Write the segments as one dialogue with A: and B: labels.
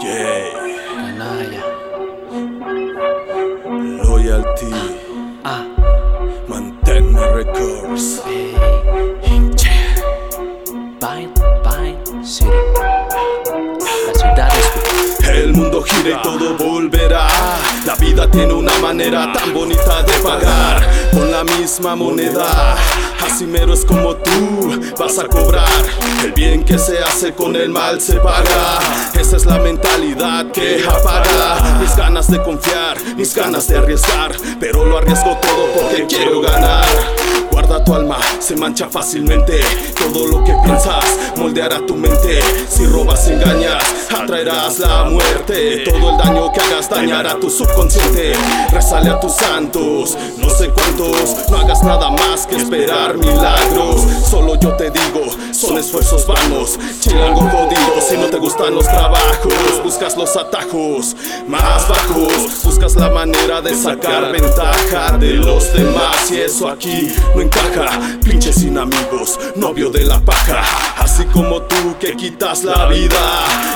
A: Yeah.
B: Canalla.
A: Loyalty.
B: Ah,
A: Mantenna Records.
B: hey. Yeah. Vine, Vine City. La ciudad es
A: El mundo gira y todo vida tiene una manera tan bonita de pagar con la misma moneda. Así mero es como tú vas a cobrar. El bien que se hace con el mal se paga. Esa es la mentalidad que apaga mis ganas de confiar, mis ganas de arriesgar. Pero lo arriesgo todo porque quiero ganar. Tu alma, se mancha fácilmente. Todo lo que piensas moldeará tu mente. Si robas, engañas, atraerás la muerte. Todo el daño que hagas dañará tu subconsciente. Rezale a tus santos, no sé cuántos. No hagas nada más que esperar milagros. Solo yo te digo, son esfuerzos vanos. Chilango jodido, si no te gustan los trabajos, buscas los atajos más bajos. Buscas la manera de sacar ventaja de los demás. Y eso aquí no encaja. Pinche sin amigos, novio de la paja. Así como tú que quitas la vida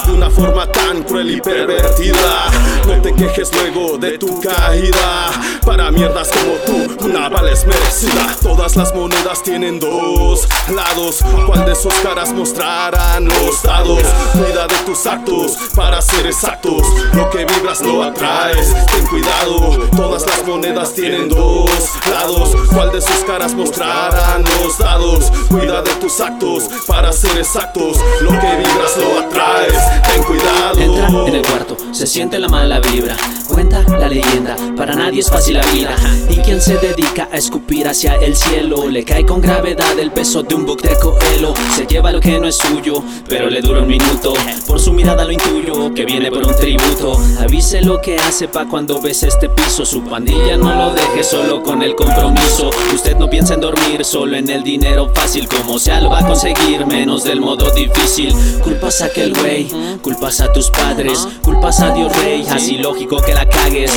A: de una forma tan cruel y pervertida. No te quejes luego de tu caída. Para mierdas como tú, una bala es merecida. Todas las monedas tienen dos lados. ¿Cuál de sus caras mostrarán los dados? Cuida de tus actos para ser exactos. Lo que vibras lo atraes. Ten cuidado, todas las monedas tienen dos lados. ¿Cuál de sus caras mostrarán los dados? Cuida de tus actos para ser exactos. Lo que vibras lo atraes. Ten cuidado.
B: Entra en el cuarto, se siente la mala vibra. Cuenta la leyenda, para nadie es fácil la vida. Y quien se dedica a escupir hacia el cielo, le cae con gravedad el peso de un book de coelho. Se lleva lo que no es suyo, pero le dura un minuto. Por su mirada lo intuyo, que viene por un tributo. Avise lo que hace pa' cuando ves este piso. Su pandilla no lo deje solo con el compromiso. Usted no piensa en dormir, solo en el dinero fácil. Como sea, lo va a conseguir, menos del modo difícil. Culpas a aquel güey, culpas a tus padres, culpas a Dios Rey. Así lógico que la cagues.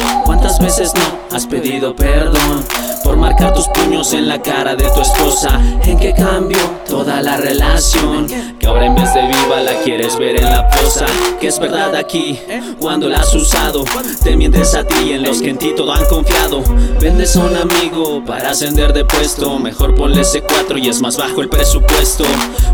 B: ¿Cuántas veces no has pedido perdón? Por marcar tus puños en la cara de tu esposa. ¿En qué cambio toda la relación? Que ahora en vez de viva la quieres ver en la fosa. Que es verdad aquí cuando la has usado. Te mientes a ti y en los que en ti todo han confiado. Vendes a un amigo para ascender de puesto. Mejor ponle ese 4 y es más bajo el presupuesto.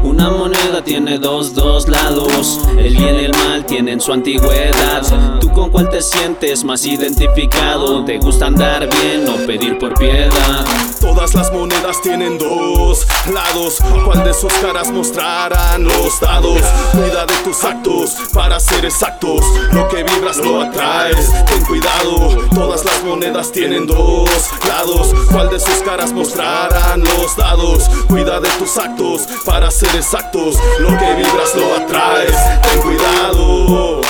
B: Una moneda tiene dos, dos lados. El bien y el mal tienen su antigüedad. ¿Tú con cuál te sientes más identificado? ¿Te gusta andar bien o pedir por piedad?
A: Todas las monedas tienen dos lados. ¿Cuál de sus caras mostrarán los dados? Cuida de tus actos para ser exactos. Lo que vibras lo atraes. Ten cuidado, todas las monedas tienen dos lados. ¿Cuál de sus caras mostrarán los dados? Cuida de tus actos para ser exactos. Lo que vibras lo atraes. Ten cuidado.